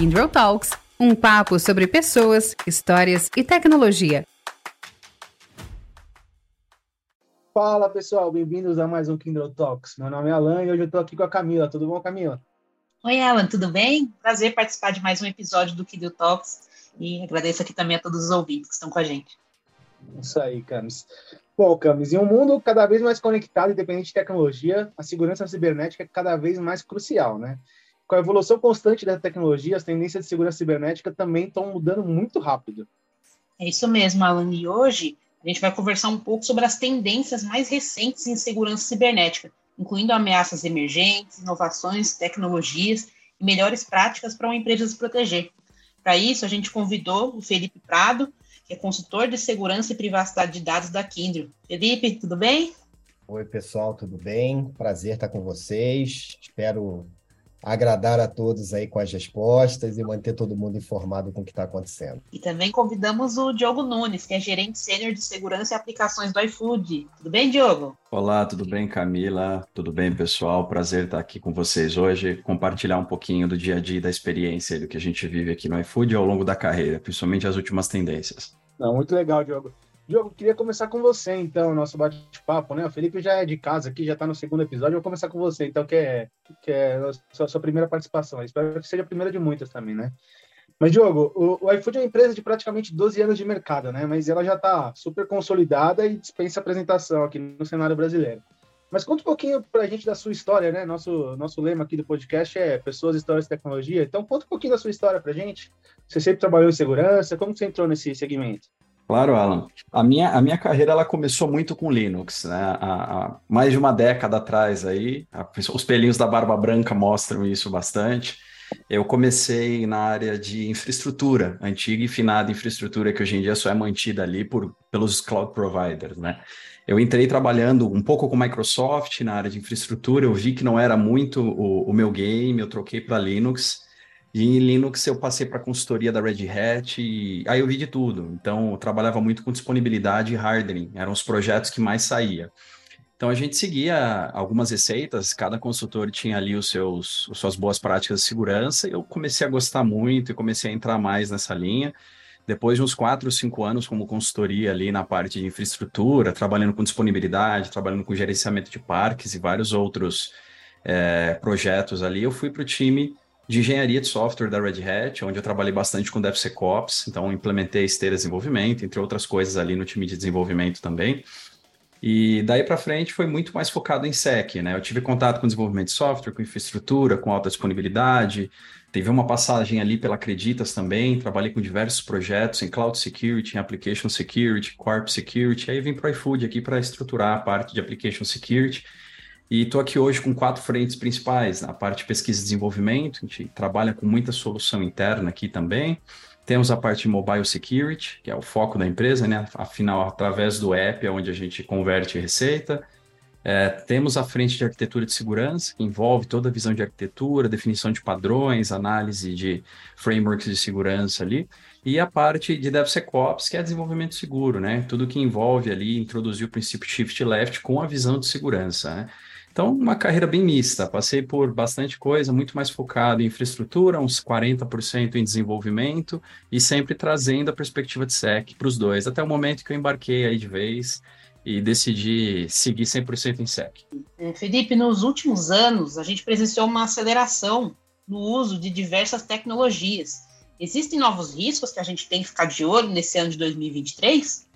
Kindle Talks, um papo sobre pessoas, histórias e tecnologia. Fala pessoal, bem-vindos a mais um Kindle Talks. Meu nome é Alan e hoje eu estou aqui com a Camila. Tudo bom, Camila? Oi, Alan, tudo bem? Prazer participar de mais um episódio do Kindle Talks e agradeço aqui também a todos os ouvintes que estão com a gente. Isso aí, Camis. Bom, Camis, em um mundo cada vez mais conectado e dependente de tecnologia, a segurança cibernética é cada vez mais crucial, né? Com a evolução constante da tecnologia, as tendências de segurança cibernética também estão mudando muito rápido. É isso mesmo, Alan. E hoje a gente vai conversar um pouco sobre as tendências mais recentes em segurança cibernética, incluindo ameaças emergentes, inovações, tecnologias e melhores práticas para uma empresa se proteger. Para isso, a gente convidou o Felipe Prado, que é consultor de segurança e privacidade de dados da Kindle. Felipe, tudo bem? Oi, pessoal, tudo bem? Prazer estar com vocês. Espero agradar a todos aí com as respostas e manter todo mundo informado com o que está acontecendo. E também convidamos o Diogo Nunes, que é gerente sênior de segurança e aplicações do iFood. Tudo bem, Diogo? Olá, tudo bem, Camila? Tudo bem, pessoal? Prazer estar aqui com vocês hoje, compartilhar um pouquinho do dia a dia, da experiência do que a gente vive aqui no iFood ao longo da carreira, principalmente as últimas tendências. Não, muito legal, Diogo. Diogo, queria começar com você, então, nosso bate-papo, né? O Felipe já é de casa aqui, já está no segundo episódio. Eu vou começar com você, então, que é, que é a sua, primeira participação. Espero que seja a primeira de muitas também, né? Mas, Diogo, o, o iFood é uma empresa de praticamente 12 anos de mercado, né? Mas ela já está super consolidada e dispensa apresentação aqui no cenário brasileiro. Mas conta um pouquinho para a gente da sua história, né? Nosso, nosso lema aqui do podcast é Pessoas, Histórias e Tecnologia. Então, conta um pouquinho da sua história para a gente. Você sempre trabalhou em segurança, como você entrou nesse segmento? Claro, Alan. A minha, a minha carreira ela começou muito com Linux, né? Há, há mais de uma década atrás aí, a, os pelinhos da barba branca mostram isso bastante. Eu comecei na área de infraestrutura, antiga e finada infraestrutura que hoje em dia só é mantida ali por, pelos cloud providers, né? Eu entrei trabalhando um pouco com Microsoft na área de infraestrutura, eu vi que não era muito o, o meu game, eu troquei para Linux e em Linux eu passei para a consultoria da Red Hat e aí eu vi de tudo. Então eu trabalhava muito com disponibilidade e hardening, eram os projetos que mais saía. Então a gente seguia algumas receitas, cada consultor tinha ali os seus as suas boas práticas de segurança, e eu comecei a gostar muito e comecei a entrar mais nessa linha. Depois de uns quatro, cinco anos como consultoria ali na parte de infraestrutura, trabalhando com disponibilidade, trabalhando com gerenciamento de parques e vários outros é, projetos ali, eu fui para o time de engenharia de software da Red Hat, onde eu trabalhei bastante com DevSecOps, então implementei esteira de desenvolvimento, entre outras coisas ali no time de desenvolvimento também. E daí para frente foi muito mais focado em SEC, né? Eu tive contato com desenvolvimento de software, com infraestrutura, com alta disponibilidade. Teve uma passagem ali pela Acreditas também, trabalhei com diversos projetos em Cloud Security, em Application Security, Corp Security. Aí vim para iFood aqui para estruturar a parte de Application Security e estou aqui hoje com quatro frentes principais. Na parte de pesquisa e desenvolvimento, a gente trabalha com muita solução interna aqui também. Temos a parte de mobile security, que é o foco da empresa, né? Afinal, através do app é onde a gente converte receita. É, temos a frente de arquitetura de segurança, que envolve toda a visão de arquitetura, definição de padrões, análise de frameworks de segurança ali. E a parte de DevSecOps, que é desenvolvimento seguro, né? Tudo que envolve ali introduzir o princípio Shift Left com a visão de segurança, né? Então, uma carreira bem mista. Passei por bastante coisa, muito mais focado em infraestrutura, uns 40% em desenvolvimento e sempre trazendo a perspectiva de SEC para os dois, até o momento que eu embarquei aí de vez e decidi seguir 100% em SEC. É, Felipe, nos últimos anos, a gente presenciou uma aceleração no uso de diversas tecnologias. Existem novos riscos que a gente tem que ficar de olho nesse ano de 2023?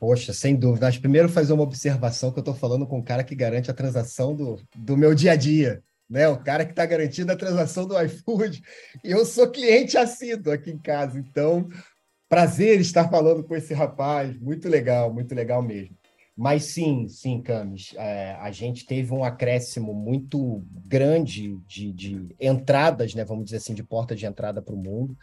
Poxa, sem dúvida. Mas primeiro fazer uma observação que eu estou falando com o cara que garante a transação do, do meu dia a dia, né? O cara que está garantindo a transação do iFood. E eu sou cliente assíduo aqui em casa, então prazer estar falando com esse rapaz. Muito legal, muito legal mesmo. Mas sim, sim, Camis, é, a gente teve um acréscimo muito grande de, de entradas, né? Vamos dizer assim, de porta de entrada para o mundo.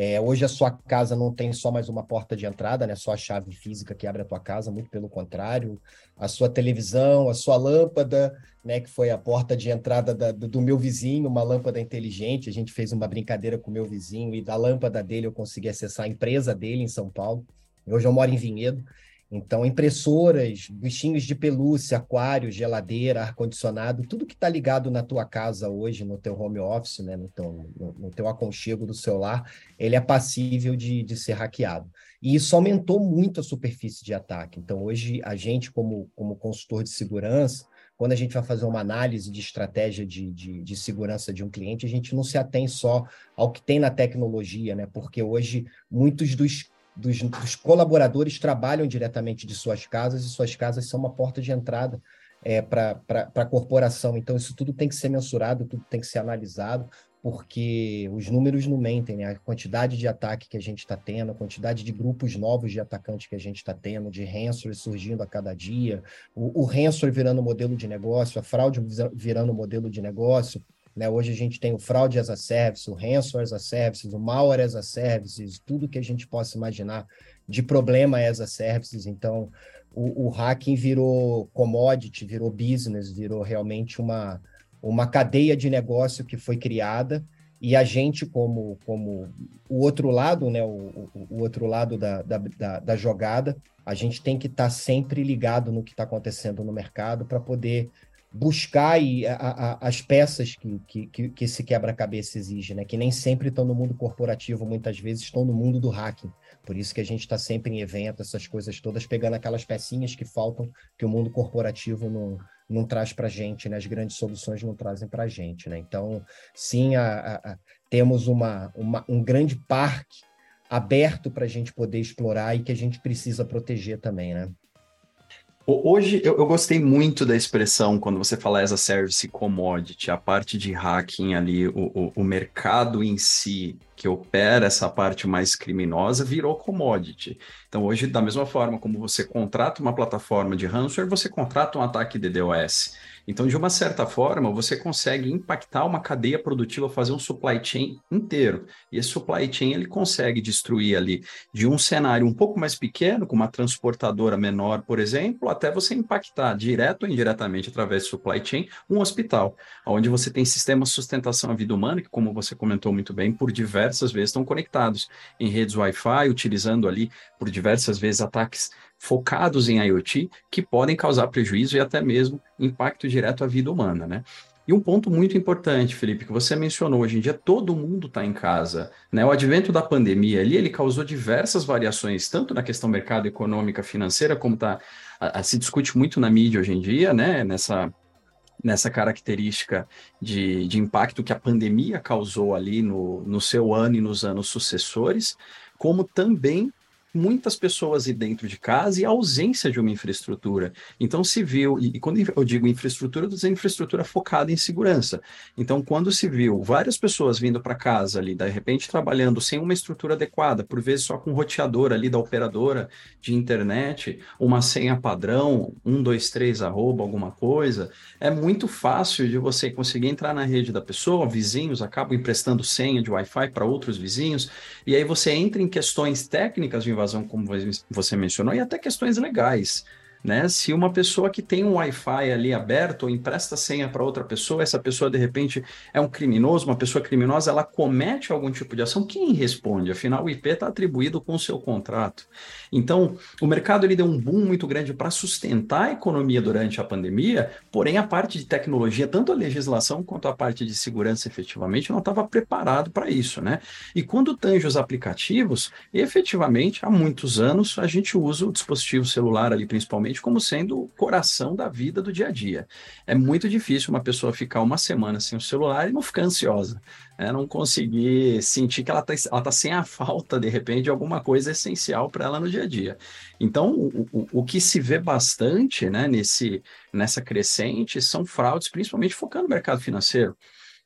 É, hoje a sua casa não tem só mais uma porta de entrada, né? Só a chave física que abre a tua casa, muito pelo contrário. A sua televisão, a sua lâmpada, né? Que foi a porta de entrada da, do meu vizinho, uma lâmpada inteligente. A gente fez uma brincadeira com o meu vizinho e da lâmpada dele eu consegui acessar a empresa dele em São Paulo. Hoje eu moro em Vinhedo. Então, impressoras, bichinhos de pelúcia, aquário, geladeira, ar-condicionado, tudo que está ligado na tua casa hoje, no teu home office, né, no, teu, no, no teu aconchego do celular, ele é passível de, de ser hackeado. E isso aumentou muito a superfície de ataque. Então, hoje, a gente, como, como consultor de segurança, quando a gente vai fazer uma análise de estratégia de, de, de, segurança de um cliente, a gente não se atém só ao que tem na tecnologia, né? Porque hoje muitos dos dos, dos, colaboradores trabalham diretamente de suas casas e suas casas são uma porta de entrada é, para a corporação. Então, isso tudo tem que ser mensurado, tudo tem que ser analisado, porque os números não mentem, né? A quantidade de ataque que a gente está tendo, a quantidade de grupos novos de atacantes que a gente está tendo, de ransomware surgindo a cada dia, o, o ransomware virando modelo de negócio, a fraude virando modelo de negócio, né? Hoje a gente tem o fraude as a service, o ransomware as a service, o malware as a services, tudo que a gente possa imaginar de problema as a services. Então, o, o hacking virou commodity, virou business, virou realmente uma, uma cadeia de negócio que foi criada e a gente, como, como o outro lado, né, o, o, outro lado da, da, da, da, jogada, a gente tem que estar tá sempre ligado no que está acontecendo no mercado para poder buscar a, a, as peças que, que, que esse quebra-cabeça exige, né? que nem sempre estão no mundo corporativo, muitas vezes estão no mundo do hacking. Por isso que a gente está sempre em evento, essas coisas todas, pegando aquelas pecinhas que faltam, que o mundo corporativo não, não traz para a gente, né? as grandes soluções não trazem para a gente. Né? Então, sim, a, temos uma, uma, um grande parque aberto para a gente poder explorar e que a gente precisa proteger também, né? Hoje eu, eu, gostei muito da expressão quando você fala as a service commodity, a parte de hacking ali, o, o, o, mercado em si que opera essa parte mais criminosa virou commodity. Então hoje, da mesma forma como você contrata uma plataforma de ransomware, você contrata um ataque de DDoS. Então, de uma certa forma, você consegue impactar uma cadeia produtiva, fazer um supply chain inteiro. E esse supply chain ele consegue destruir ali de um cenário um pouco mais pequeno, com uma transportadora menor, por exemplo, até você impactar direto ou indiretamente através do supply chain um hospital, onde você tem sistemas de sustentação à vida humana, que, como você comentou muito bem, por diversas vezes estão conectados em redes Wi-Fi, utilizando ali por diversas vezes ataques focados em IoT que podem causar prejuízo e até mesmo impacto direto à vida humana, né? E um ponto muito importante, Felipe, que você mencionou, hoje em dia todo mundo está em casa. Né? O advento da pandemia ali, ele causou diversas variações, tanto na questão mercado econômica, financeira, como tá, a, a, se discute muito na mídia hoje em dia, né? nessa, nessa característica de, de impacto que a pandemia causou ali no, no seu ano e nos anos sucessores, como também muitas pessoas ir dentro de casa e a ausência de uma infraestrutura. Então se viu, e, quando eu digo infraestrutura, eu estou infraestrutura focada em segurança. Então, quando se viu várias pessoas vindo para casa ali, de repente trabalhando sem uma estrutura adequada, por vezes só com um roteador ali da operadora de internet, uma senha padrão, 123 arroba, alguma coisa, é muito fácil de você conseguir entrar na rede da pessoa, vizinhos acabam emprestando senha de Wi-Fi para outros vizinhos, e aí você entra em questões técnicas de invasão, como você mencionou, e até questões legais. Né? Se uma pessoa que tem um Wi-Fi ali aberto ou empresta senha para outra pessoa, essa pessoa de repente é um criminoso, uma pessoa criminosa, ela comete algum tipo de ação, quem responde? Afinal, o IP está atribuído com o seu contrato. Então, o mercado ele deu um boom muito grande para sustentar a economia durante a pandemia, porém a parte de tecnologia, tanto a legislação quanto a parte de segurança efetivamente não estava preparado para isso, né? E quando tange os aplicativos, efetivamente, há muitos anos a gente usa o dispositivo celular ali principalmente como sendo o coração da vida do dia a dia. É muito difícil uma pessoa ficar uma semana sem o celular e não ficar ansiosa, né? não conseguir sentir que ela está tá sem a falta, de repente, de alguma coisa essencial para ela no dia a dia. Então, o, o, o que se vê bastante né, nesse, nessa crescente são fraudes, principalmente focando no mercado financeiro.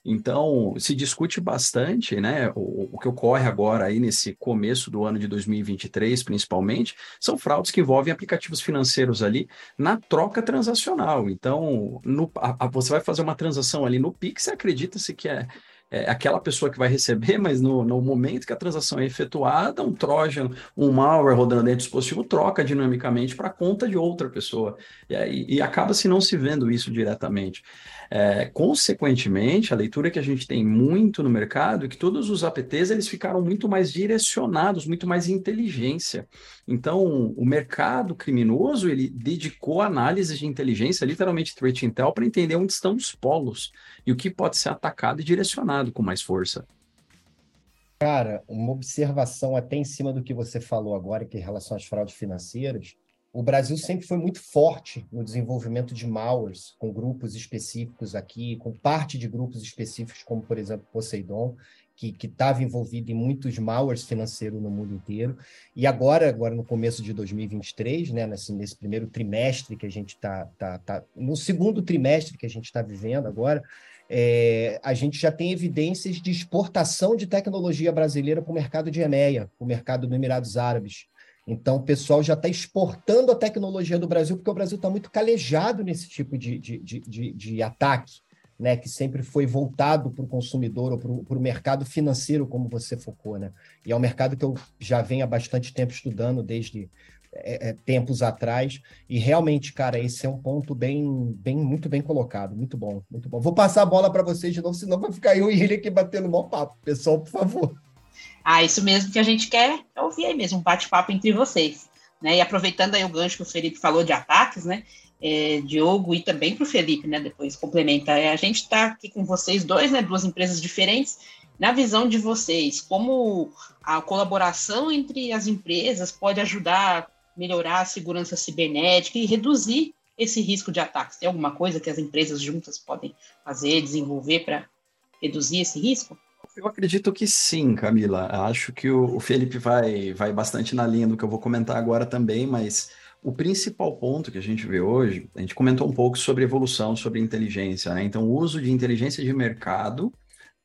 Então, se discute bastante, né? O, o, que ocorre agora aí nesse começo do ano de 2023, principalmente, são fraudes que envolvem aplicativos financeiros ali na troca transacional. Então, no, a, a, você vai fazer uma transação ali no Pix, acredita-se que é é aquela pessoa que vai receber, mas no, no momento que a transação é efetuada, um Trojan, um malware rodando dentro do dispositivo troca dinamicamente para a conta de outra pessoa. E, e, e acaba se não se vendo isso diretamente. É, consequentemente, a leitura que a gente tem muito no mercado é que todos os APTs eles ficaram muito mais direcionados, muito mais inteligência. Então, o mercado criminoso ele dedicou análise de inteligência, literalmente threat intel, para entender onde estão os polos e o que pode ser atacado e direcionado com mais força. Cara, uma observação até em cima do que você falou agora, que em relação às fraudes financeiras, o Brasil sempre foi muito forte no desenvolvimento de malwares, com grupos específicos aqui, com parte de grupos específicos, como, por exemplo, Poseidon, que estava envolvido em muitos malwares financeiros no mundo inteiro. E agora, agora no começo de 2023, né, nesse, nesse primeiro trimestre que a gente está, tá, tá, no segundo trimestre que a gente está vivendo agora, é, a gente já tem evidências de exportação de tecnologia brasileira para o mercado de EMEA, o mercado dos Emirados Árabes. Então, o pessoal já está exportando a tecnologia do Brasil, porque o Brasil está muito calejado nesse tipo de, de, de, de, ataque, né? que sempre foi voltado para o consumidor ou para o mercado financeiro, como você focou. Né? E é um mercado que eu já venho há bastante tempo estudando, desde é, é, tempos atrás. E realmente, cara, esse é um ponto bem, bem, muito bem colocado. Muito bom, muito bom. Vou passar a bola para vocês de novo, senão vai ficar eu e ele aqui batendo mal papo. Pessoal, por favor. Ah, isso mesmo que a gente quer é ouvir aí mesmo, um bate-papo entre vocês. Né? E aproveitando aí o gancho que o Felipe falou de ataques, né? É, Diogo e também para o Felipe, né? Depois complementa. É, a gente está aqui com vocês dois, né? Duas empresas diferentes. Na visão de vocês, como a colaboração entre as empresas pode ajudar a melhorar a segurança cibernética e reduzir esse risco de ataques? Tem alguma coisa que as empresas juntas podem fazer, desenvolver para reduzir esse risco? Eu acredito que sim, Camila. Acho que o, Felipe vai, vai bastante na linha do que eu vou comentar agora também, mas o principal ponto que a gente vê hoje, a gente comentou um pouco sobre evolução, sobre inteligência, né? Então, o uso de inteligência de mercado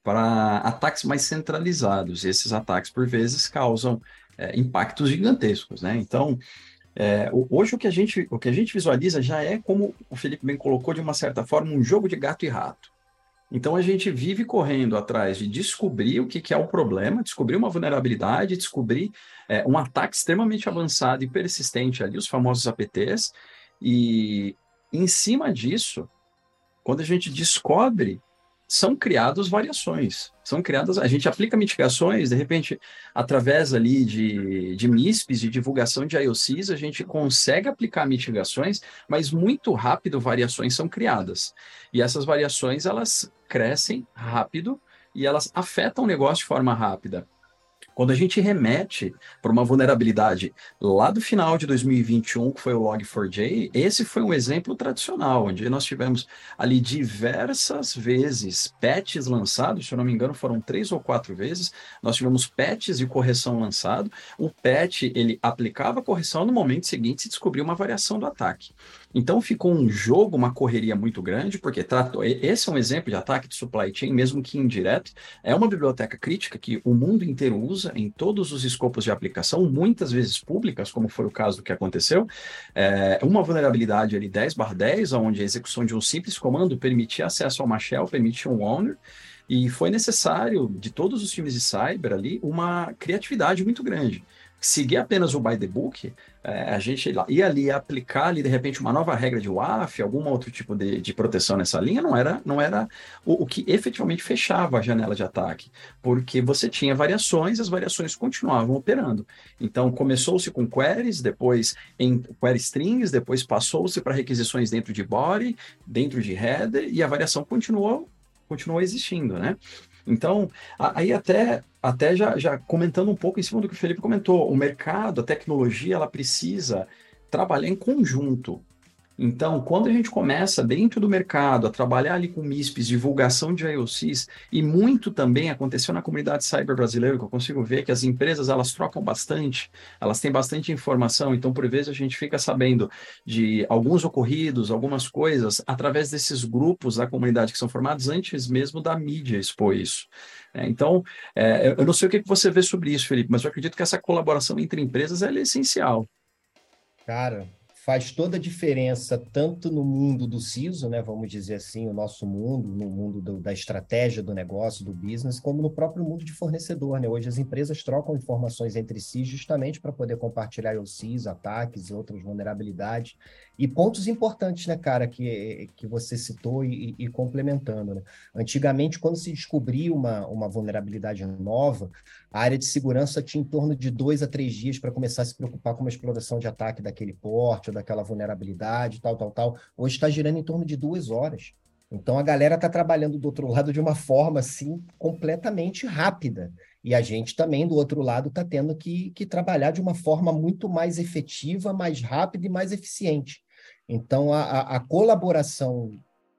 para ataques mais centralizados. E esses ataques, por vezes, causam é, impactos gigantescos, né? Então, é, hoje o que, a gente, o que a gente visualiza já é, como o Felipe bem colocou, de uma certa forma, um jogo de gato e rato. Então a gente vive correndo atrás de descobrir o que, que é o problema, descobrir uma vulnerabilidade, descobrir é, um ataque extremamente avançado e persistente ali, os famosos APTs, e em cima disso, quando a gente descobre são criadas variações, são criadas, a gente aplica mitigações, de repente, através ali de, de MISPs, de divulgação de IOCs, a gente consegue aplicar mitigações, mas muito rápido variações são criadas. E essas variações, elas crescem rápido e elas afetam o negócio de forma rápida. Quando a gente remete para uma vulnerabilidade lá do final de 2021, que foi o Log4j, esse foi um exemplo tradicional, onde nós tivemos ali diversas vezes patches lançados, se eu não me engano, foram três ou quatro vezes, nós tivemos patches de correção lançado, o patch ele aplicava a correção no momento seguinte se descobriu uma variação do ataque. Então ficou um jogo, uma correria muito grande, porque tratou, esse é um exemplo de ataque de supply chain, mesmo que indireto, é uma biblioteca crítica que o mundo inteiro usa em todos os escopos de aplicação, muitas vezes públicas, como foi o caso do que aconteceu, é uma vulnerabilidade ali 10 barra 10, onde a execução de um simples comando permitia acesso a uma shell, permitia um owner, e foi necessário, de todos os times de cyber ali, uma criatividade muito grande seguir apenas o by the book, é, a gente ia ali aplicar ali, de repente, uma nova regra de WAF, algum outro tipo de, de proteção nessa linha, não era, não era o, o, que efetivamente fechava a janela de ataque, porque você tinha variações, as variações continuavam operando. Então, começou-se com queries, depois em query strings, depois passou-se para requisições dentro de body, dentro de header, e a variação continuou, continuou existindo, né? Então, aí até, até já, já comentando um pouco em cima do que o Felipe comentou, o mercado, a tecnologia, ela precisa trabalhar em conjunto. Então, quando a gente começa dentro do mercado a trabalhar ali com MISPs, divulgação de IOCs, e muito também aconteceu na comunidade cyber brasileira, que eu consigo ver que as empresas elas trocam bastante, elas têm bastante informação, então por vezes a gente fica sabendo de alguns ocorridos, algumas coisas, através desses grupos da comunidade que são formados antes mesmo da mídia expor isso. É, então, é, eu não sei o que você vê sobre isso, Felipe, mas eu acredito que essa colaboração entre empresas é essencial. Cara, faz toda a diferença, tanto no mundo do CISO, né, vamos dizer assim, o nosso mundo, no mundo do, da estratégia do negócio, do business, como no próprio mundo de fornecedor. Né? Hoje as empresas trocam informações entre si justamente para poder compartilhar OCs, ataques e outras vulnerabilidades. E pontos importantes, né, cara, que, que você citou e, e complementando. Né? Antigamente, quando se descobria uma, uma vulnerabilidade nova, a área de segurança tinha em torno de dois a três dias para começar a se preocupar com uma exploração de ataque daquele porte, ou daquela vulnerabilidade, tal, tal, tal. Hoje está girando em torno de duas horas. Então a galera está trabalhando do outro lado de uma forma assim completamente rápida. E a gente também, do outro lado, está tendo que, que trabalhar de uma forma muito mais efetiva, mais rápida e mais eficiente. Então, a, a, colaboração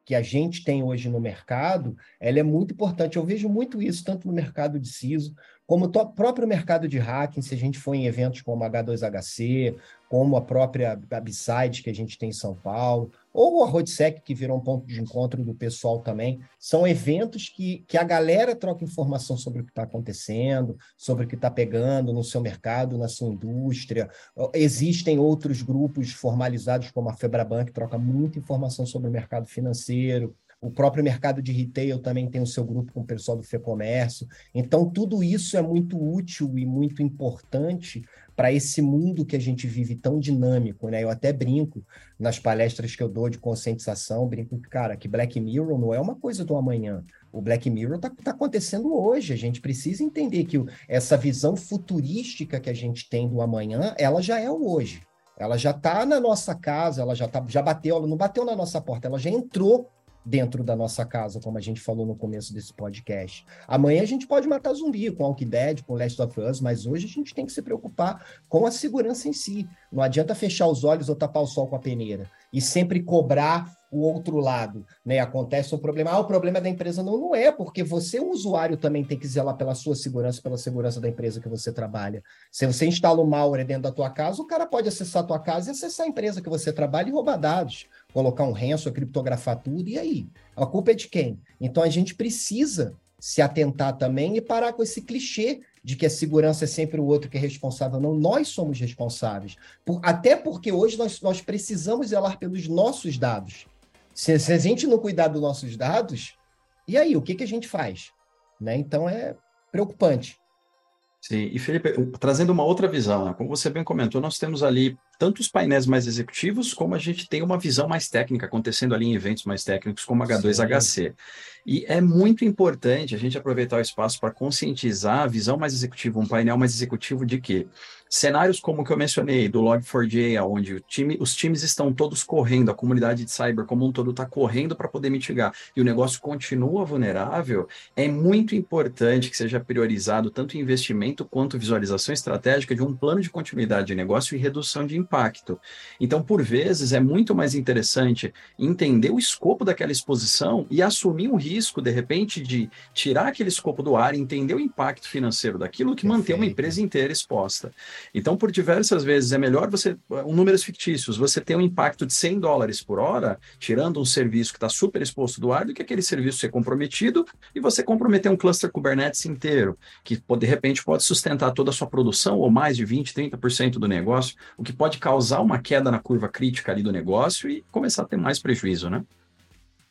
que a gente tem hoje no mercado, ela é muito importante. Eu vejo muito isso, tanto no mercado de CISO, como o próprio mercado de hacking, se a gente for em eventos como H2HC, como a própria Abside que a gente tem em São Paulo, ou a Rodsec, que virou um ponto de encontro do pessoal também, são eventos que, que a galera troca informação sobre o que está acontecendo, sobre o que está pegando no seu mercado, na sua indústria. Existem outros grupos formalizados, como a Febraban, que troca muita informação sobre o mercado financeiro, o próprio mercado de retail também tem o seu grupo com o pessoal do FEComércio. Então, tudo isso é muito útil e muito importante para esse mundo que a gente vive tão dinâmico, né? Eu até brinco nas palestras que eu dou de conscientização, brinco, cara, que Black Mirror não é uma coisa do amanhã. O Black Mirror está tá acontecendo hoje. A gente precisa entender que essa visão futurística que a gente tem do amanhã, ela já é o hoje. Ela já está na nossa casa, ela já, tá, já bateu, ela não bateu na nossa porta, ela já entrou dentro da nossa casa, como a gente falou no começo desse podcast. Amanhã a gente pode matar zumbi com Walking Dead, com Last of Us, mas hoje a gente tem que se preocupar com a segurança em si. Não adianta fechar os olhos ou tapar o sol com a peneira e sempre cobrar o outro lado, né? Acontece um problema, ah, o problema é da empresa não, não é, porque você, o usuário, também tem que zelar pela sua segurança, pela segurança da empresa que você trabalha. Se você instala um malware dentro da tua casa, o cara pode acessar a tua casa e acessar a empresa que você trabalha e roubar dados colocar um ranço, criptografar tudo, e aí? A culpa é de quem? Então a gente precisa se atentar também e parar com esse clichê de que a segurança é sempre o outro que é responsável. Não, nós somos responsáveis. Por, até porque hoje nós, nós precisamos zelar pelos nossos dados. Se, se, a gente não cuidar dos nossos dados, e aí, o que, que a gente faz? Né? Então é preocupante. Sim, e Felipe, trazendo uma outra visão, né? como você bem comentou, nós temos ali tanto os painéis mais executivos, como a gente tem uma visão mais técnica acontecendo ali em eventos mais técnicos, como H2HC. Sim. E é muito importante a gente aproveitar o espaço para conscientizar a visão mais executiva, um painel mais executivo de que cenários como o que eu mencionei, do Log4j, onde time, os times estão todos correndo, a comunidade de cyber como um todo está correndo para poder mitigar, e o negócio continua vulnerável, é muito importante que seja priorizado tanto investimento quanto visualização estratégica de um plano de continuidade de negócio e redução de impacto. Então, por vezes, é muito mais interessante entender o escopo daquela exposição e assumir um risco, de repente, de tirar aquele escopo do ar, entender o impacto financeiro daquilo, que manter uma empresa inteira exposta. Então, por diversas vezes, é melhor você, um números fictícios, você ter um impacto de 100 dólares por hora, tirando um serviço que está super exposto do ar, do que aquele serviço ser comprometido e você comprometer um cluster Kubernetes inteiro, que de repente pode sustentar toda a sua produção, ou mais de 20%, 30% do negócio, o que pode causar uma queda na curva crítica ali do negócio e começar a ter mais prejuízo, né?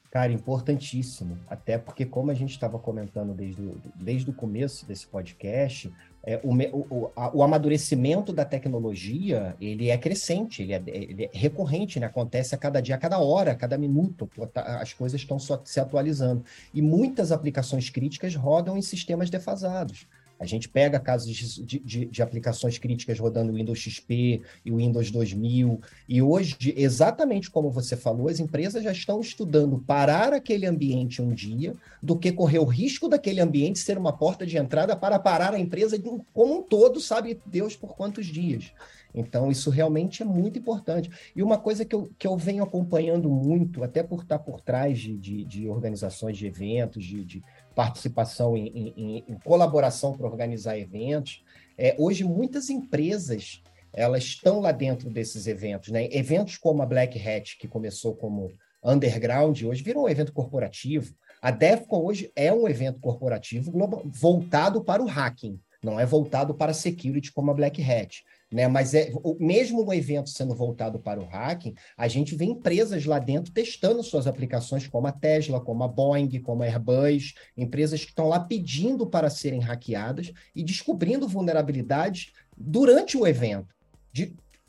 Cara, importantíssimo. Até porque, como a gente estava comentando desde o, desde o começo desse podcast, é, o, o, a, o, amadurecimento da tecnologia ele é crescente, ele é, ele é, recorrente, né? acontece a cada dia, a cada hora, a cada minuto, tá, as coisas estão se atualizando. E muitas aplicações críticas rodam em sistemas defasados. A gente pega casos de, de, de, aplicações críticas rodando Windows XP e Windows 2000, e hoje, exatamente como você falou, as empresas já estão estudando parar aquele ambiente um dia, do que correr o risco daquele ambiente ser uma porta de entrada para parar a empresa como um todo, sabe Deus por quantos dias. Então, isso realmente é muito importante. E uma coisa que eu, que eu venho acompanhando muito, até por estar por trás de, de, de organizações de eventos, de, de participação em, em, em colaboração para organizar eventos. É, hoje, muitas empresas elas estão lá dentro desses eventos. Né? Eventos como a Black Hat, que começou como underground, hoje virou um evento corporativo. A DEFCON hoje é um evento corporativo global, voltado para o hacking, não é voltado para security como a Black Hat. Né? Mas é, mesmo o evento sendo voltado para o hacking, a gente vê empresas lá dentro testando suas aplicações, como a Tesla, como a Boeing, como a Airbus, empresas que estão lá pedindo para serem hackeadas e descobrindo vulnerabilidades durante o evento.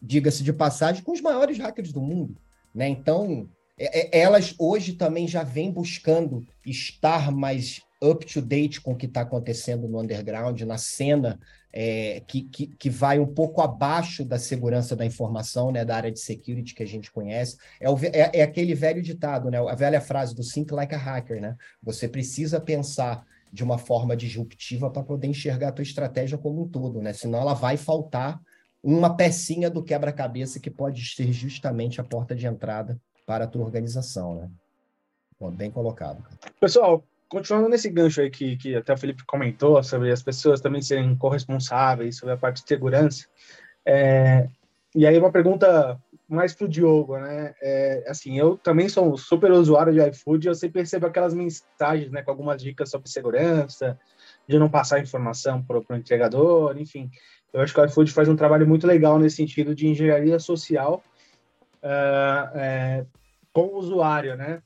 Diga-se de passagem, com os maiores hackers do mundo. Né? Então, é, é, elas hoje também já vêm buscando estar mais up to date com o que está acontecendo no underground, na cena é, que, que, que, vai um pouco abaixo da segurança da informação, né, da área de security que a gente conhece. É, o, é, é, aquele velho ditado, né, a velha frase do think like a hacker, né? Você precisa pensar de uma forma disruptiva para poder enxergar a tua estratégia como um todo, né? Senão ela vai faltar uma pecinha do quebra-cabeça que pode ser justamente a porta de entrada para a tua organização, né? Bom, bem colocado. Pessoal, continuando nesse gancho aí que, que até o Felipe comentou, sobre as pessoas também serem corresponsáveis sobre a parte de segurança, é, e aí uma pergunta mais para o Diogo, né? É, assim, eu também sou um super usuário de iFood eu sempre percebo aquelas mensagens, né, com algumas dicas sobre segurança, de não passar informação para o entregador, enfim. Eu acho que o iFood faz um trabalho muito legal nesse sentido de engenharia social uh, é, com o usuário, né?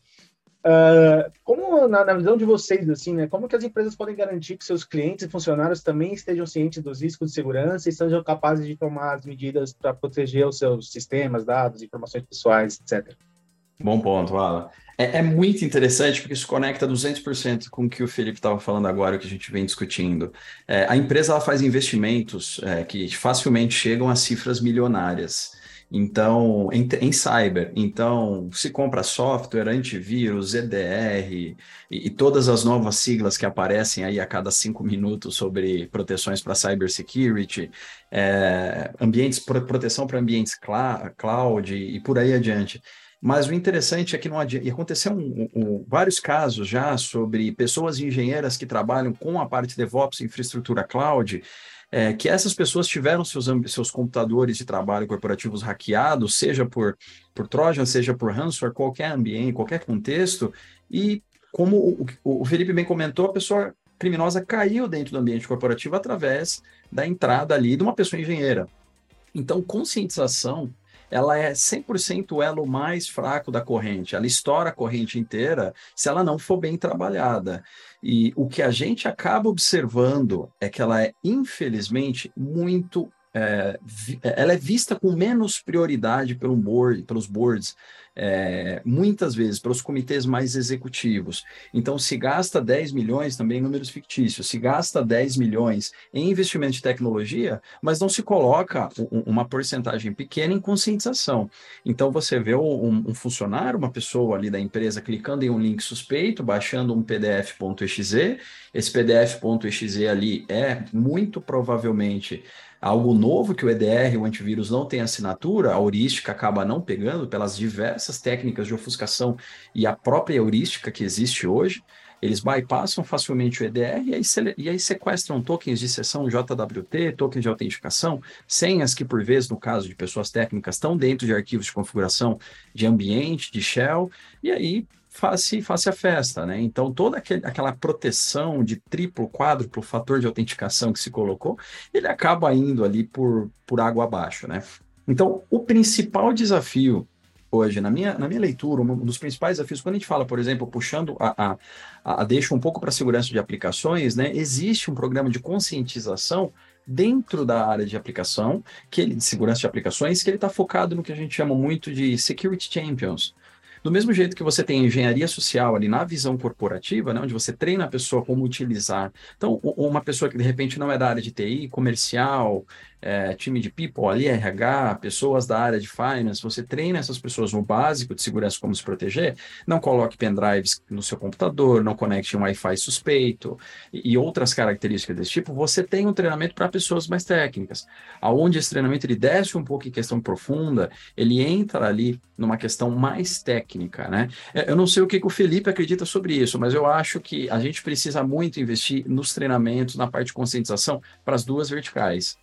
Uh, como na, na, visão de vocês, assim, né? Como que as empresas podem garantir que seus clientes e funcionários também estejam cientes dos riscos de segurança e sejam capazes de tomar as medidas para proteger os seus sistemas, dados, informações pessoais, etc. Bom ponto, Alan. É, é, muito interessante porque isso conecta 200% com o que o Felipe estava falando agora, o que a gente vem discutindo. É, a empresa ela faz investimentos é, que facilmente chegam a cifras milionárias. Então, em, em, cyber, então se compra software, antivírus, EDR e, e, todas as novas siglas que aparecem aí a cada cinco minutos sobre proteções para cybersecurity, é, ambientes, proteção para ambientes cloud e, e por aí adiante. Mas o interessante é que não adianta. E aconteceu um, um, vários casos já sobre pessoas engenheiras que trabalham com a parte de DevOps, infraestrutura cloud, é, que essas pessoas tiveram seus, seus computadores de trabalho corporativos hackeados, seja por, por Trojan, seja por ransomware, qualquer ambiente, qualquer contexto, e como o, o Felipe bem comentou, a pessoa criminosa caiu dentro do ambiente corporativo através da entrada ali de uma pessoa engenheira. Então, conscientização ela é 100% o elo mais fraco da corrente. Ela estoura a corrente inteira se ela não for bem trabalhada. E o que a gente acaba observando é que ela é, infelizmente, muito é, ela é vista com menos prioridade pelo board, pelos boards é, muitas vezes pelos comitês mais executivos. Então, se gasta 10 milhões, também números fictícios, se gasta 10 milhões em investimento de tecnologia, mas não se coloca uma porcentagem pequena em conscientização. Então, você vê um, um funcionário, uma pessoa ali da empresa, clicando em um link suspeito, baixando um PDF.exe, esse PDF.exe ali é muito provavelmente algo novo que o EDR, o antivírus, não tem assinatura, a heurística acaba não pegando pelas diversas técnicas de ofuscação e a própria heurística que existe hoje. Eles bypassam facilmente o EDR e aí, e aí sequestram tokens de sessão JWT, tokens de autenticação, senhas que, por vezes, no caso de pessoas técnicas, estão dentro de arquivos de configuração de ambiente, de shell, e aí face, face a festa, né? Então, toda aquele, aquela proteção de triplo, quádruplo fator de autenticação que se colocou, ele acaba indo ali por, por água abaixo, né? Então, o principal desafio hoje, na minha, na minha leitura, um dos principais desafios, quando a gente fala, por exemplo, puxando a, a, a deixa um pouco para a segurança de aplicações, né? Existe um programa de conscientização dentro da área de aplicação, que ele, de segurança de aplicações, que ele está focado no que a gente chama muito de security champions. Do mesmo jeito que você tem engenharia social ali na visão corporativa, né, onde você treina a pessoa como utilizar. Então, uma pessoa que de repente não é da área de TI, comercial, é, time de people ali, RH, pessoas da área de finance, você treina essas pessoas no básico de segurança como se proteger, não coloque pendrives no seu computador, não conecte um Wi-Fi suspeito e, e outras características desse tipo, você tem um treinamento para pessoas mais técnicas, aonde esse treinamento ele desce um pouco em questão profunda, ele entra ali numa questão mais técnica, né? É, eu não sei o que, que o Felipe acredita sobre isso, mas eu acho que a gente precisa muito investir nos treinamentos, na parte de conscientização para as duas verticais.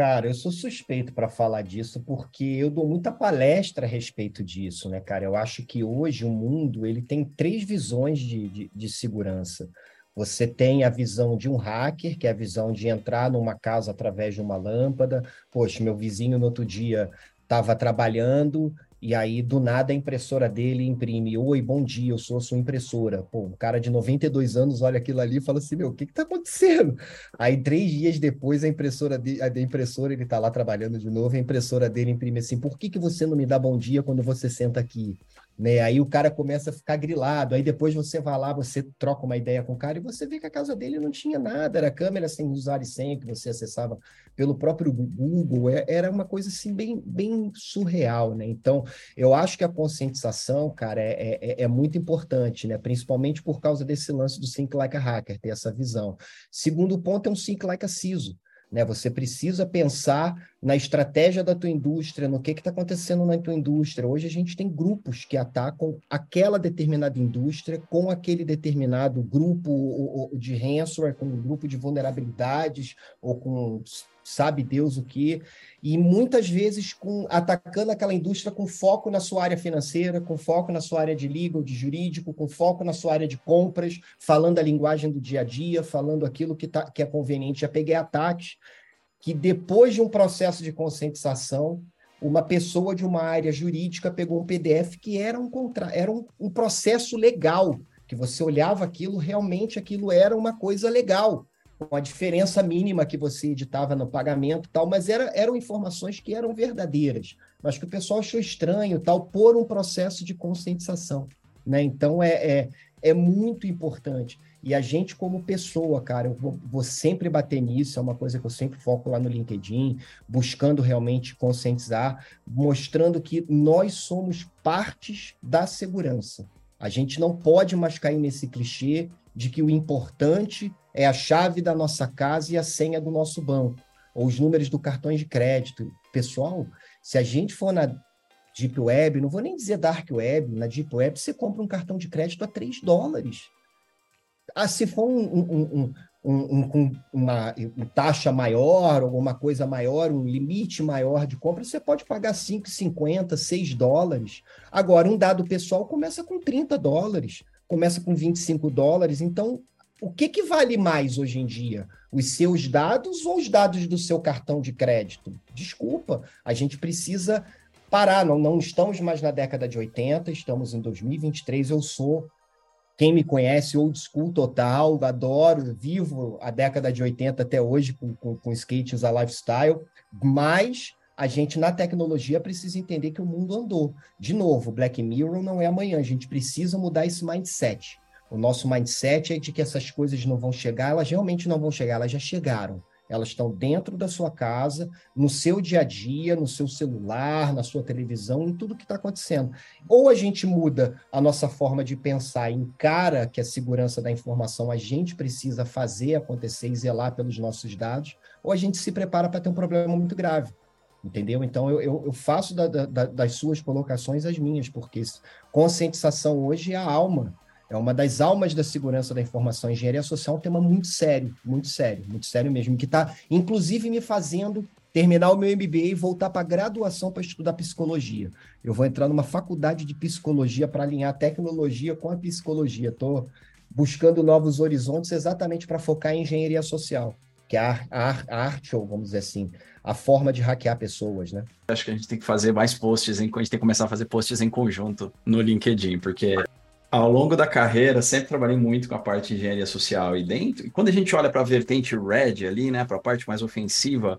Cara, eu sou suspeito para falar disso porque eu dou muita palestra a respeito disso, né, cara? Eu acho que hoje o mundo ele tem três visões de, de, de segurança. Você tem a visão de um hacker, que é a visão de entrar numa casa através de uma lâmpada. Poxa, meu vizinho no outro dia estava trabalhando e aí, do nada, a impressora dele imprime: Oi, bom dia, eu sou a sua impressora. Pô, um cara de 92 anos olha aquilo ali e fala assim: Meu, o que está acontecendo? Aí, três dias depois, a impressora, de, a impressora ele está lá trabalhando de novo, a impressora dele imprime assim: Por que, que você não me dá bom dia quando você senta aqui? Né? Aí o cara começa a ficar grilado, aí depois você vai lá, você troca uma ideia com o cara e você vê que a casa dele não tinha nada, era câmera sem usar e sem, que você acessava pelo próprio Google, é, era uma coisa assim bem, bem surreal, né? Então, eu acho que a conscientização, cara, é, é, é muito importante, né? Principalmente por causa desse lance do Think Like a Hacker, ter essa visão. Segundo ponto é um Think Like a CISO. Né? Você precisa pensar na estratégia da tua indústria, no que está acontecendo na tua indústria. Hoje a gente tem grupos que atacam aquela determinada indústria com aquele determinado grupo de ransomware, com um grupo de vulnerabilidades ou com sabe Deus o que, e muitas vezes com atacando aquela indústria com foco na sua área financeira, com foco na sua área de legal, de jurídico, com foco na sua área de compras, falando a linguagem do dia a dia, falando aquilo que, tá, que é conveniente. Já peguei ataques que depois de um processo de conscientização, uma pessoa de uma área jurídica pegou um PDF que era um, contra... era um, um processo legal, que você olhava aquilo, realmente aquilo era uma coisa legal com a diferença mínima que você editava no pagamento tal, mas era, eram informações que eram verdadeiras, mas que o pessoal achou estranho tal, por um processo de conscientização. Né? Então é, é, é muito importante. E a gente, como pessoa, cara, eu vou, vou, sempre bater nisso, é uma coisa que eu sempre foco lá no LinkedIn, buscando realmente conscientizar, mostrando que nós somos partes da segurança. A gente não pode mais cair nesse clichê de que o importante é a chave da nossa casa e a senha do nosso banco, ou os números do cartão de crédito. Pessoal, se a gente for na Deep Web, não vou nem dizer Dark Web, na Deep Web você compra um cartão de crédito a 3 dólares. Ah, se for um, um, um, um, uma, uma taxa maior, alguma coisa maior, um limite maior de compra, você pode pagar 5,50, 6 dólares. Agora, um dado pessoal começa com 30 dólares, começa com 25 dólares. Então, o que, que vale mais hoje em dia? Os seus dados ou os dados do seu cartão de crédito? Desculpa, a gente precisa parar. Não, não estamos mais na década de 80, estamos em 2023. Eu sou, quem me conhece, old school total, adoro, vivo a década de 80 até hoje com, com, com skates a lifestyle, mas a gente na tecnologia precisa entender que o mundo andou. De novo, Black Mirror não é amanhã, a gente precisa mudar esse mindset. O nosso mindset é de que essas coisas não vão chegar, elas realmente não vão chegar, elas já chegaram. Elas estão dentro da sua casa, no seu dia a dia, no seu celular, na sua televisão, em tudo que está acontecendo. Ou a gente muda a nossa forma de pensar, encara que a segurança da informação a gente precisa fazer acontecer e zelar pelos nossos dados, ou a gente se prepara para ter um problema muito grave. Entendeu? Então, eu, eu, faço da, da, das suas colocações as minhas, porque conscientização hoje é a alma é uma das almas da segurança da informação. Engenharia social é um tema muito sério, muito sério, muito sério mesmo, que está, inclusive, me fazendo terminar o meu MBA e voltar para a graduação para estudar psicologia. Eu vou entrar numa faculdade de psicologia para alinhar a tecnologia com a psicologia. Estou buscando novos horizontes exatamente para focar em engenharia social, que é a, a, a arte, ou vamos dizer assim, a forma de hackear pessoas, né? Acho que a gente tem que fazer mais posts, em, a gente tem que começar a fazer posts em conjunto no LinkedIn, porque ao longo da carreira, sempre trabalhei muito com a parte de engenharia social e dentro. E quando a gente olha para a vertente red ali, né, para a parte mais ofensiva,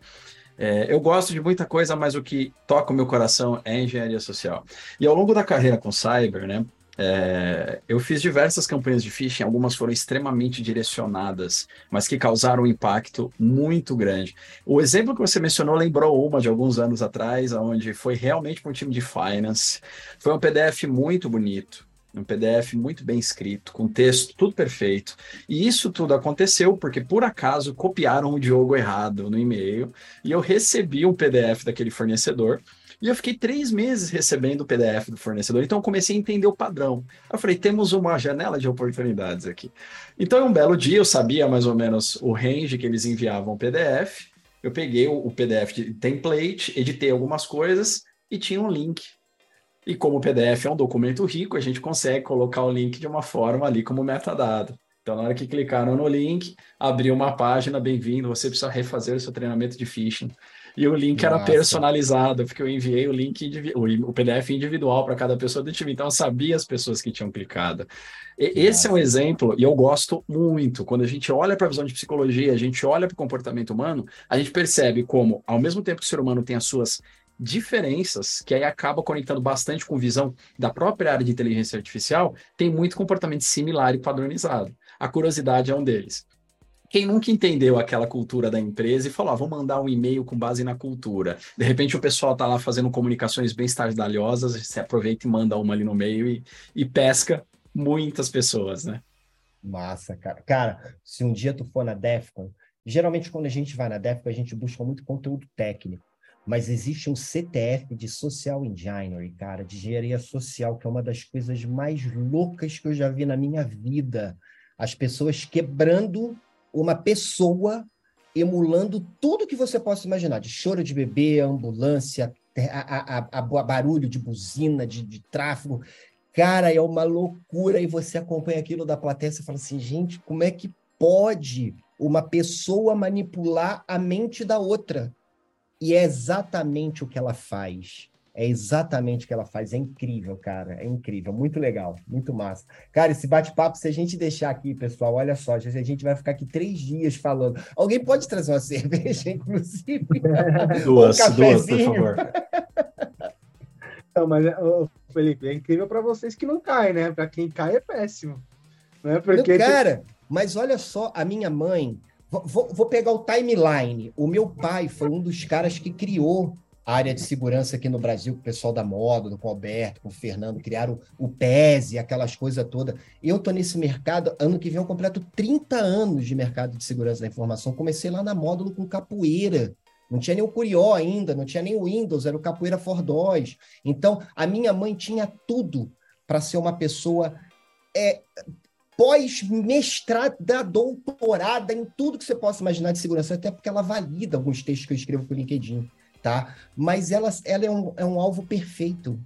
é, eu gosto de muita coisa, mas o que toca o meu coração é engenharia social. E ao longo da carreira com cyber, né, é, eu fiz diversas campanhas de phishing, algumas foram extremamente direcionadas, mas que causaram um impacto muito grande. O exemplo que você mencionou lembrou uma de alguns anos atrás, onde foi realmente para um time de finance. Foi um PDF muito bonito, um PDF muito bem escrito, com texto, tudo perfeito. E isso tudo aconteceu porque, por acaso, copiaram o Diogo errado no e-mail e eu recebi um PDF daquele fornecedor. E eu fiquei três meses recebendo o PDF do fornecedor, então eu comecei a entender o padrão. Eu falei, temos uma janela de oportunidades aqui. Então, um belo dia, eu sabia mais ou menos o range que eles enviavam o PDF. Eu peguei o PDF de template, editei algumas coisas e tinha um link e como o PDF é um documento rico, a gente consegue colocar o link de uma forma ali como metadado. Então, na hora que clicaram no link, abriu uma página, bem-vindo, você precisa refazer o seu treinamento de phishing. E o link Nossa. era personalizado, porque eu enviei o link, o PDF individual para cada pessoa do time. Então, eu sabia as pessoas que tinham clicado. E, esse é um exemplo, e eu gosto muito. Quando a gente olha para a visão de psicologia, a gente olha para o comportamento humano, a gente percebe como, ao mesmo tempo que o ser humano tem as suas diferenças, que aí acaba conectando bastante com visão da própria área de inteligência artificial, tem muito comportamento similar e padronizado. A curiosidade é um deles. Quem nunca entendeu aquela cultura da empresa e falou, ah, vou mandar um e-mail com base na cultura. De repente o pessoal está lá fazendo comunicações bem estardalhosas, você aproveita e manda uma ali no meio e, e pesca muitas pessoas, né? Massa, cara. Cara, se um dia tu for na Defcon, geralmente quando a gente vai na Defcon, a gente busca muito conteúdo técnico mas existe um CTF de Social Engineering, cara, de engenharia social, que é uma das coisas mais loucas que eu já vi na minha vida. As pessoas quebrando uma pessoa, emulando tudo que você possa imaginar, de choro de bebê, ambulância, a, a, a barulho de buzina, de, de tráfego. Cara, é uma loucura. E você acompanha aquilo da plateia e fala assim, gente, como é que pode uma pessoa manipular a mente da outra? E é exatamente o que ela faz. É exatamente o que ela faz. É incrível, cara. É incrível. Muito legal. Muito massa. Cara, esse bate-papo, se a gente deixar aqui, pessoal, olha só, a gente vai ficar aqui três dias falando. Alguém pode trazer uma cerveja, inclusive? Duas, um duas, por favor. Não, mas, Felipe, é incrível para vocês que não caem, né? Para quem cai é péssimo. Né? Porque não, cara, mas olha só, a minha mãe, Vou, vou, pegar o timeline. O meu pai foi um dos caras que criou a área de segurança aqui no Brasil, com o pessoal da moda, com o Alberto, com o Fernando, criaram o PES e aquelas coisas todas. Eu tô nesse mercado, ano que vem eu completo 30 anos de mercado de segurança da informação. Comecei lá na módulo com capoeira. Não tinha nem o Curió ainda, não tinha nem o Windows, era o Capoeira for. Então, a minha mãe tinha tudo para ser uma pessoa é, pós-mestrada, doutorada em tudo que você possa imaginar de segurança, até porque ela valida alguns textos que eu escrevo para o LinkedIn, tá? Mas ela, ela é, um, é um alvo perfeito.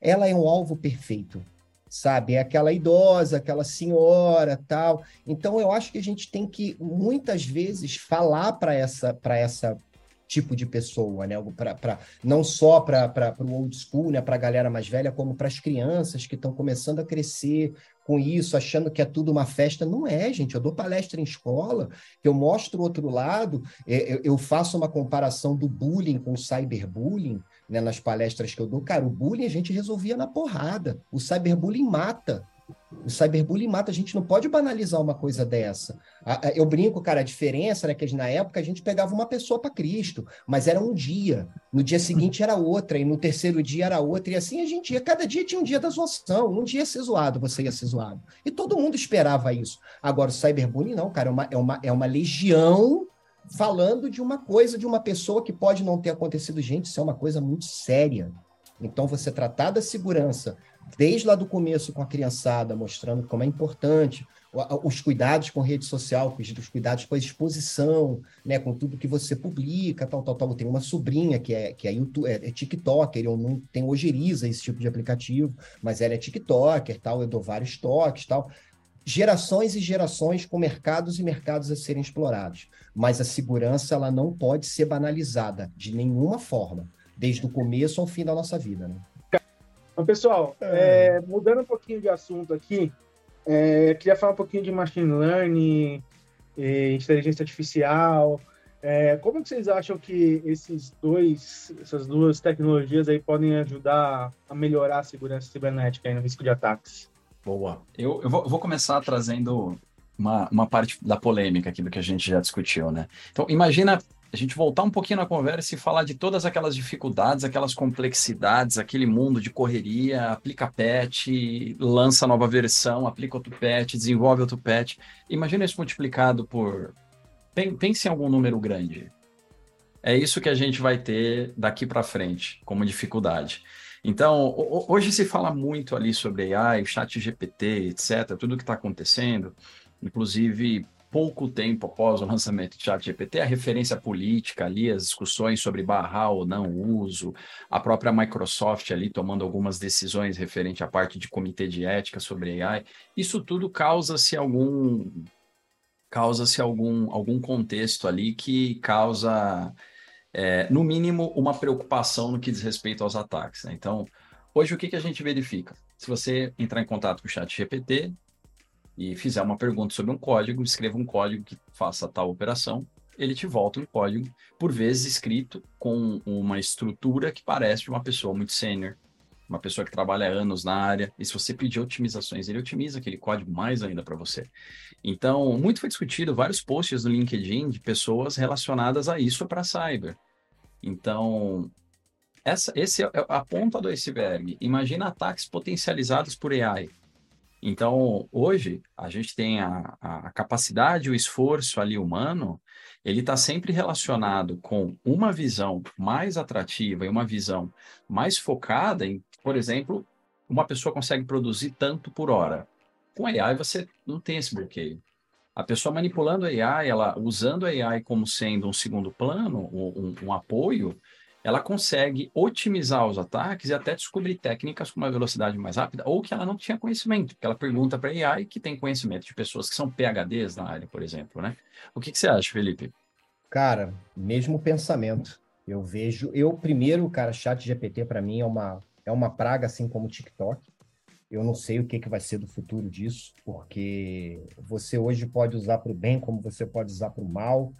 Ela é um alvo perfeito, sabe? É aquela idosa, aquela senhora, tal. Então, eu acho que a gente tem que, muitas vezes, falar para essa, essa tipo de pessoa, né? Pra, pra, não só para o old school, né? para a galera mais velha, como para as crianças que estão começando a crescer com isso, achando que é tudo uma festa. Não é, gente. Eu dou palestra em escola, eu mostro o outro lado, é, eu faço uma comparação do bullying com o cyberbullying, né, nas palestras que eu dou. Cara, o bullying a gente resolvia na porrada, o cyberbullying mata. O cyberbullying mata, a gente não pode banalizar uma coisa dessa. Eu brinco, cara, a diferença, né, que na época a gente pegava uma pessoa para Cristo, mas era um dia, no dia seguinte era outra, e no terceiro dia era outra, e assim a gente ia, cada dia tinha um dia da zoação, um dia ia ser zoado, você ia ser zoado. E todo mundo esperava isso. Agora, o cyberbullying não, cara, é uma, é uma, é uma legião falando de uma coisa, de uma pessoa que pode não ter acontecido. Gente, isso é uma coisa muito séria. Então, você tratar da segurança desde lá do começo com a criançada, mostrando como é importante os cuidados com rede social, os cuidados com a exposição, né, com tudo que você publica, tal, tal, tal. Eu tenho uma sobrinha que é, que é, YouTube, é, é TikToker, eu não tenho ojeriza esse tipo de aplicativo, mas ela é TikToker, tal, eu dou vários toques, tal. Gerações e gerações com mercados e mercados a serem explorados. Mas a segurança, ela não pode ser banalizada de nenhuma forma, desde o começo ao fim da nossa vida, né? Então, pessoal, é. É, mudando um pouquinho de assunto aqui, é, queria falar um pouquinho de machine learning, inteligência artificial. É, como que vocês acham que esses dois, essas duas tecnologias aí podem ajudar a melhorar a segurança cibernética aí no risco de ataques? Boa. Eu, eu vou, vou começar trazendo uma, uma parte da polêmica aqui do que a gente já discutiu, né? Então, imagina a gente voltar um pouquinho na conversa e falar de todas aquelas dificuldades, aquelas complexidades, aquele mundo de correria, aplica patch, lança nova versão, aplica outro patch, desenvolve outro patch. Imagina isso multiplicado por. Pense em algum número grande. É isso que a gente vai ter daqui para frente como dificuldade. Então, hoje se fala muito ali sobre AI, chat GPT, etc., tudo que está acontecendo. Inclusive, pouco tempo após o lançamento do ChatGPT, a referência política ali, as discussões sobre barrar ou não uso, a própria Microsoft ali tomando algumas decisões referente à parte de comitê de ética sobre AI, isso tudo causa-se algum causa-se algum, algum contexto ali que causa, é, no mínimo, uma preocupação no que diz respeito aos ataques. Né? Então, hoje o que, que a gente verifica? Se você entrar em contato com o chat GPT e fizer uma pergunta sobre um código, escreva um código que faça tal operação, ele te volta um código, por vezes escrito com uma estrutura que parece de uma pessoa muito sênior, uma pessoa que trabalha anos na área, e se você pedir otimizações, ele otimiza aquele código mais ainda para você. Então, muito foi discutido vários posts no LinkedIn de pessoas relacionadas a isso para cyber. Então, essa, esse é a ponta do iceberg. Imagina ataques potencializados por AI. Então, hoje, a gente tem a, a capacidade, o esforço ali humano, ele está sempre relacionado com uma visão mais atrativa e uma visão mais focada em por exemplo, uma pessoa consegue produzir tanto por hora. Com AI você não tem esse bloqueio. A pessoa manipulando a AI, ela usando a AI como sendo um segundo plano, um, um, apoio, ela consegue otimizar os ataques e até descobrir técnicas com uma velocidade mais rápida, ou que ela não tinha conhecimento, porque ela pergunta para a AI que tem conhecimento de pessoas que são PHDs na área, por exemplo, né? O que, que você acha, Felipe? Cara, mesmo pensamento. Eu vejo, eu primeiro, cara, chat GPT para mim é uma é uma praga, assim como o TikTok. Eu não sei o que, que vai ser do futuro disso, porque você hoje pode usar para o bem, como você pode usar para o mal.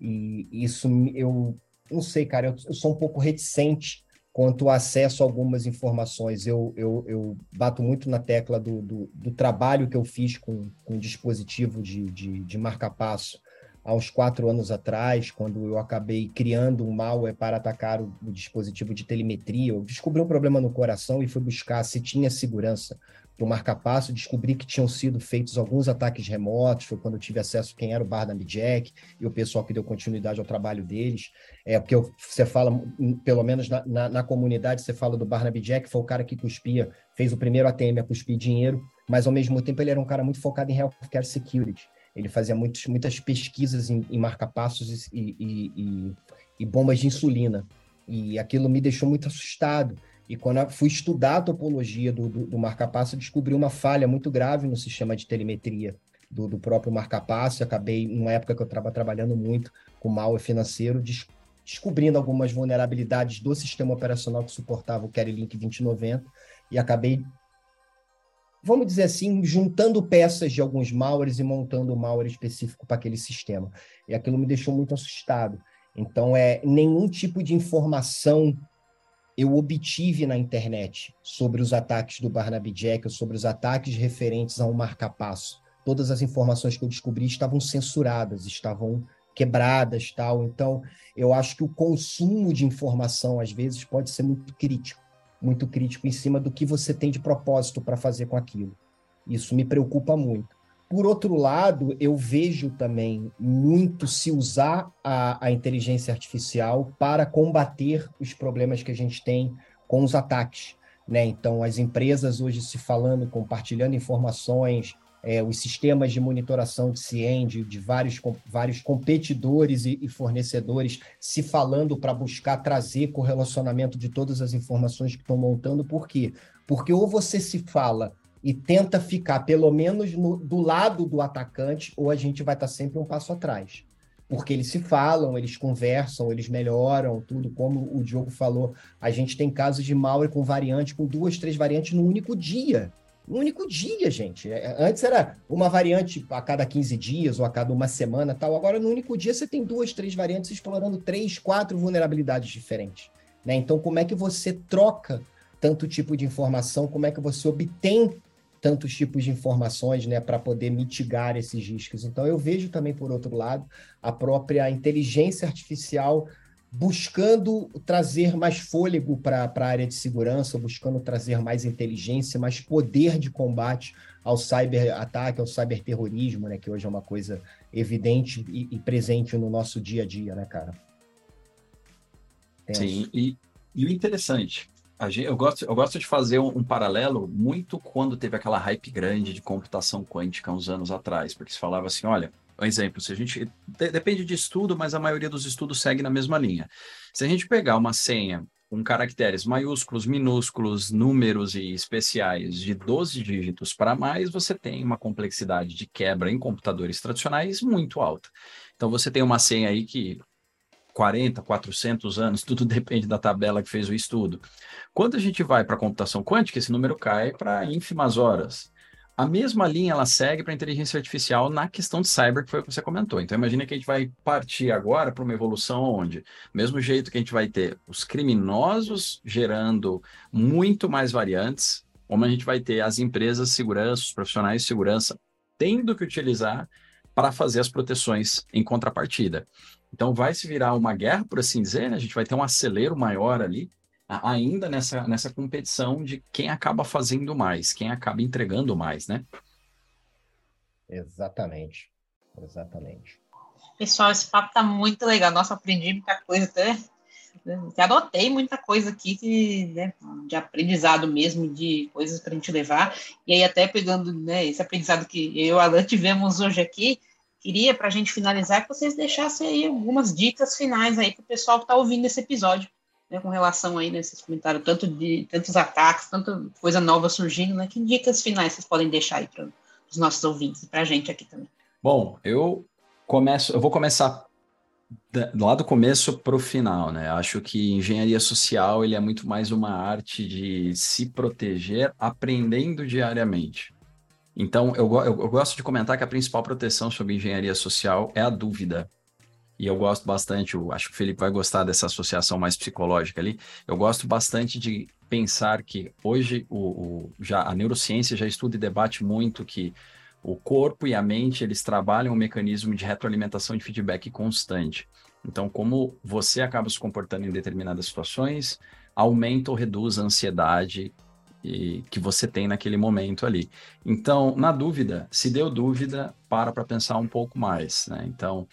E isso eu não sei, cara, eu, eu, sou um pouco reticente quanto ao acesso a algumas informações. Eu, eu, eu bato muito na tecla do, do, do trabalho que eu fiz com, com dispositivo de, de, de marca-passo há uns quatro anos atrás, quando eu acabei criando um malware para atacar o, o, dispositivo de telemetria. Eu descobri um problema no coração e fui buscar se tinha segurança do marca-passo. Descobri que tinham sido feitos alguns ataques remotos. Foi quando eu tive acesso a quem era o Barnaby Jack e o pessoal que deu continuidade ao trabalho deles. É porque você fala, hum, pelo menos na, na, na comunidade, você fala do Barnaby Jack, foi o cara que cuspia, fez o primeiro ATM a cuspir dinheiro, mas ao mesmo tempo ele era um cara muito focado em healthcare security. Ele fazia muitos, muitas pesquisas em, em marca-passos e, e, e, e, bombas de insulina. E aquilo me deixou muito assustado. E quando eu fui estudar a topologia do, do, do marca-passo, descobri uma falha muito grave no sistema de telemetria do, do próprio marca-passo. Acabei, numa época que eu estava trabalhando muito com malware financeiro, des, descobrindo algumas vulnerabilidades do sistema operacional que suportava o Carry Link 2090 e acabei vamos dizer assim, juntando peças de alguns malwares e montando um malware específico para aquele sistema. E aquilo me deixou muito assustado. Então, é nenhum tipo de informação eu obtive na internet sobre os ataques do Barnaby Jack, sobre os ataques referentes a um marca-passo. Todas as informações que eu descobri estavam censuradas, estavam quebradas, tal. Então, eu acho que o consumo de informação às vezes pode ser muito crítico muito crítico em cima do que você tem de propósito para fazer com aquilo. Isso me preocupa muito. Por outro lado, eu vejo também muito se usar a, a inteligência artificial para combater os problemas que a gente tem com os ataques. Né? Então, as empresas hoje se falando, compartilhando informações, é, os sistemas de monitoração de CIEM, de, de vários, com, vários competidores e, e fornecedores se falando para buscar trazer correlacionamento de todas as informações que estão montando. Por quê? Porque ou você se fala e tenta ficar pelo menos no, do lado do atacante, ou a gente vai estar tá sempre um passo atrás. Porque eles se falam, eles conversam, eles melhoram tudo. Como o Diogo falou, a gente tem casos de malware com variante, com duas, três variantes no único dia um único dia, gente. É, antes era uma variante a cada 15 dias ou a cada uma semana tal. Agora, no único dia, você tem duas, três variantes explorando três, quatro vulnerabilidades diferentes. Né? Então, como é que você troca tanto tipo de informação? Como é que você obtém tantos tipos de informações né, para poder mitigar esses riscos? Então, eu vejo também, por outro lado, a própria inteligência artificial buscando trazer mais fôlego para a área de segurança, buscando trazer mais inteligência, mais poder de combate ao cyber-ataque, ao cyberterrorismo, né, que hoje é uma coisa evidente e, e, presente no nosso dia a dia, né, cara? Sim, e, e o interessante, gente, eu, gosto, eu gosto de fazer um, um, paralelo muito quando teve aquela hype grande de computação quântica uns anos atrás, porque se falava assim, olha, um exemplo, se a gente. De, depende de estudo, mas a maioria dos estudos segue na mesma linha. Se a gente pegar uma senha com caracteres maiúsculos, minúsculos, números e especiais de 12 dígitos para mais, você tem uma complexidade de quebra em computadores tradicionais muito alta. Então você tem uma senha aí que 40, 400 anos, tudo depende da tabela que fez o estudo. Quando a gente vai para a computação quântica, esse número cai para ínfimas horas. A mesma linha ela segue para a inteligência artificial na questão de cyber que foi o que você comentou. Então imagina que a gente vai partir agora para uma evolução onde, mesmo jeito que a gente vai ter os criminosos gerando muito mais variantes, como a gente vai ter as empresas de segurança, os profissionais de segurança tendo que utilizar para fazer as proteções em contrapartida. Então vai se virar uma guerra, por assim dizer, né? a gente vai ter um acelero maior ali ainda nessa, nessa competição de quem acaba fazendo mais, quem acaba entregando mais, né? Exatamente. Exatamente. Pessoal, esse papo tá muito legal. Nossa, aprendi muita coisa até. Né? Anotei muita coisa aqui que, né, de aprendizado mesmo, de coisas para a gente levar. E aí, até pegando né, esse aprendizado que eu e o Alan tivemos hoje aqui, queria, para a gente finalizar, que vocês deixassem aí algumas dicas finais aí para o pessoal que está ouvindo esse episódio né, com relação aí nesses comentários, tanto de tantos ataques, tanta coisa nova surgindo, né? Que dicas finais vocês podem deixar aí para os nossos ouvintes e para a gente aqui também? Bom, eu começo, eu vou começar lá do começo para o final, né? Acho que engenharia social ele é muito mais uma arte de se proteger aprendendo diariamente. Então, eu, eu, eu gosto de comentar que a principal proteção sobre engenharia social é a dúvida e eu gosto bastante, eu acho que o Felipe vai gostar dessa associação mais psicológica ali. Eu gosto bastante de pensar que hoje o, o, já a neurociência já estuda e debate muito que o corpo e a mente eles trabalham um mecanismo de retroalimentação de feedback constante. Então, como você acaba se comportando em determinadas situações, aumenta ou reduz a ansiedade e, que você tem naquele momento ali. Então, na dúvida, se deu dúvida, para para pensar um pouco mais. Né? Então,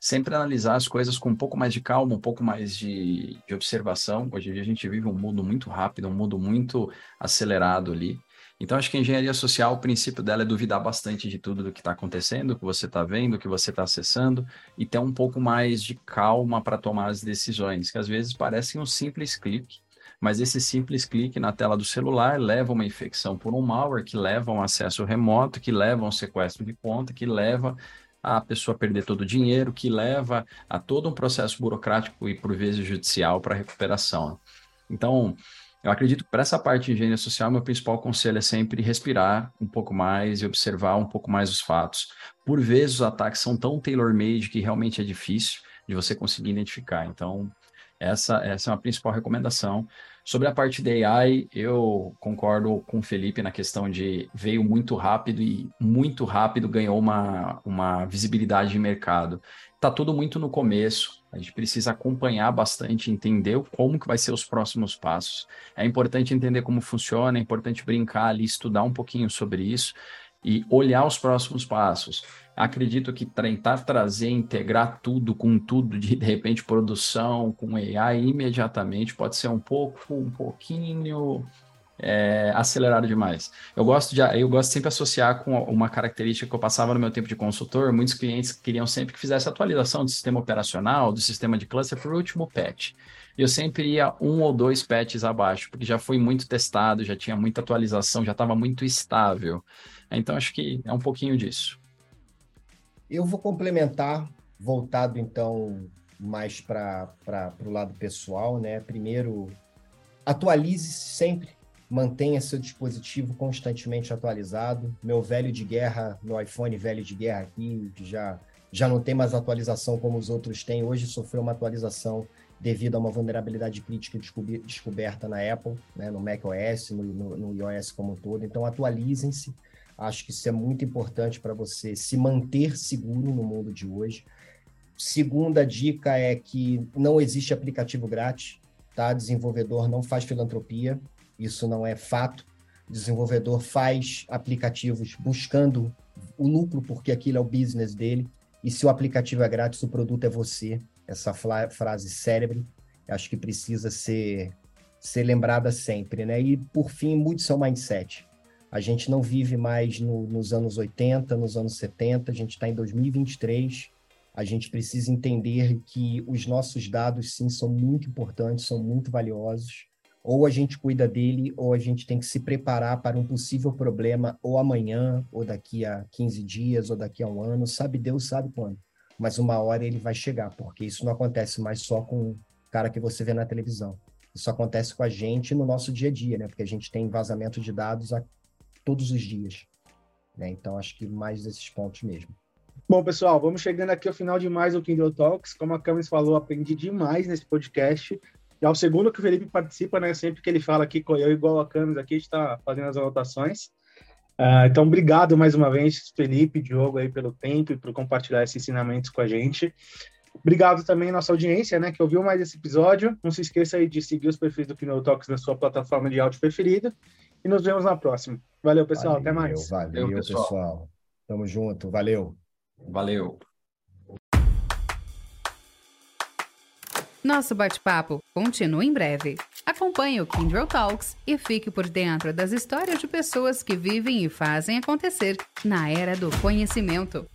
sempre analisar as coisas com um pouco mais de calma, um pouco mais de, de observação. Hoje em dia a gente vive um mundo muito rápido, um mundo muito acelerado ali. Então, acho que a engenharia social, o princípio dela é duvidar bastante de tudo do que está acontecendo, o que você está vendo, o que você está acessando, e ter um pouco mais de calma para tomar as decisões, que às vezes parecem um simples clique, mas esse simples clique na tela do celular leva uma infecção por um malware, que leva um acesso remoto, que leva um sequestro de conta, que leva a pessoa perder todo o dinheiro, que leva a todo um processo burocrático e, por vezes, judicial para recuperação. Então, eu acredito que para essa parte de engenharia social, meu principal conselho é sempre respirar um pouco mais e observar um pouco mais os fatos. Por vezes, os ataques são tão tailor-made que realmente é difícil de você conseguir identificar. Então, essa, essa é uma principal recomendação. Sobre a parte da AI, eu concordo com o Felipe na questão de veio muito rápido e muito rápido ganhou uma, uma visibilidade de mercado. Está tudo muito no começo, a gente precisa acompanhar bastante, entender como que vai ser os próximos passos. É importante entender como funciona, é importante brincar ali, estudar um pouquinho sobre isso e olhar os próximos passos. Acredito que tentar trazer, integrar tudo com tudo, de, de repente produção com AI imediatamente pode ser um pouco, um pouquinho é, acelerado demais. Eu gosto de, eu gosto sempre de associar com uma característica que eu passava no meu tempo de consultor. Muitos clientes queriam sempre que fizesse atualização do sistema operacional, do sistema de cluster para o último patch. Eu sempre ia um ou dois patches abaixo, porque já foi muito testado, já tinha muita atualização, já estava muito estável. Então, acho que é um pouquinho disso. Eu vou complementar, voltado então mais para o lado pessoal, né? Primeiro, atualize-se sempre, mantenha seu dispositivo constantemente atualizado. Meu velho de guerra, meu iPhone velho de guerra aqui, já, já não tem mais atualização como os outros têm. Hoje sofreu uma atualização devido a uma vulnerabilidade crítica descoberta na Apple, né, no macOS, no, no, no iOS como um todo. Então, atualizem-se Acho que isso é muito importante para você se manter seguro no mundo de hoje. Segunda dica é que não existe aplicativo grátis, tá? Desenvolvedor não faz filantropia, isso não é fato. Desenvolvedor faz aplicativos buscando o lucro, porque aquilo é o business dele. E se o aplicativo é grátis, o produto é você. Essa frase célebre, acho que precisa ser, ser lembrada sempre, né? E, por fim, mude seu mindset A gente não vive mais no, nos anos 80, nos anos 70, a gente está em 2023. A gente precisa entender que os nossos dados, sim, são muito importantes, são muito valiosos. Ou a gente cuida dele, ou a gente tem que se preparar para um possível problema, ou amanhã, ou daqui a 15 dias, ou daqui a um ano. Sabe Deus, sabe quando. Mas uma hora ele vai chegar, porque isso não acontece mais só com o cara que você vê na televisão. Isso acontece com a gente no nosso dia a dia, né? Porque a gente tem vazamento de dados a todos os dias. Né? Então, acho que mais desses pontos mesmo. Bom, pessoal, vamos chegando aqui ao final de mais o Kindle Talks. Como a Camis falou, aprendi demais nesse podcast. E ao segundo que o Felipe participa, né? Sempre que ele fala aqui com eu, igual a Camis aqui, a gente está fazendo as anotações. Uh, então, obrigado mais uma vez, Felipe, Diogo, aí, pelo tempo e por compartilhar esses ensinamentos com a gente. Obrigado também à nossa audiência, né, que ouviu mais esse episódio. Não se esqueça aí de seguir os perfis do Kindle Talks na sua plataforma de áudio preferida. E nos vemos na próxima. Valeu, pessoal. Valeu, Até mais. Valeu, valeu pessoal. pessoal. Tamo junto. Valeu. Valeu. Nosso bate-papo continua em breve. Acompanhe o Kindle Talks e fique por dentro das histórias de pessoas que vivem e fazem acontecer na era do conhecimento.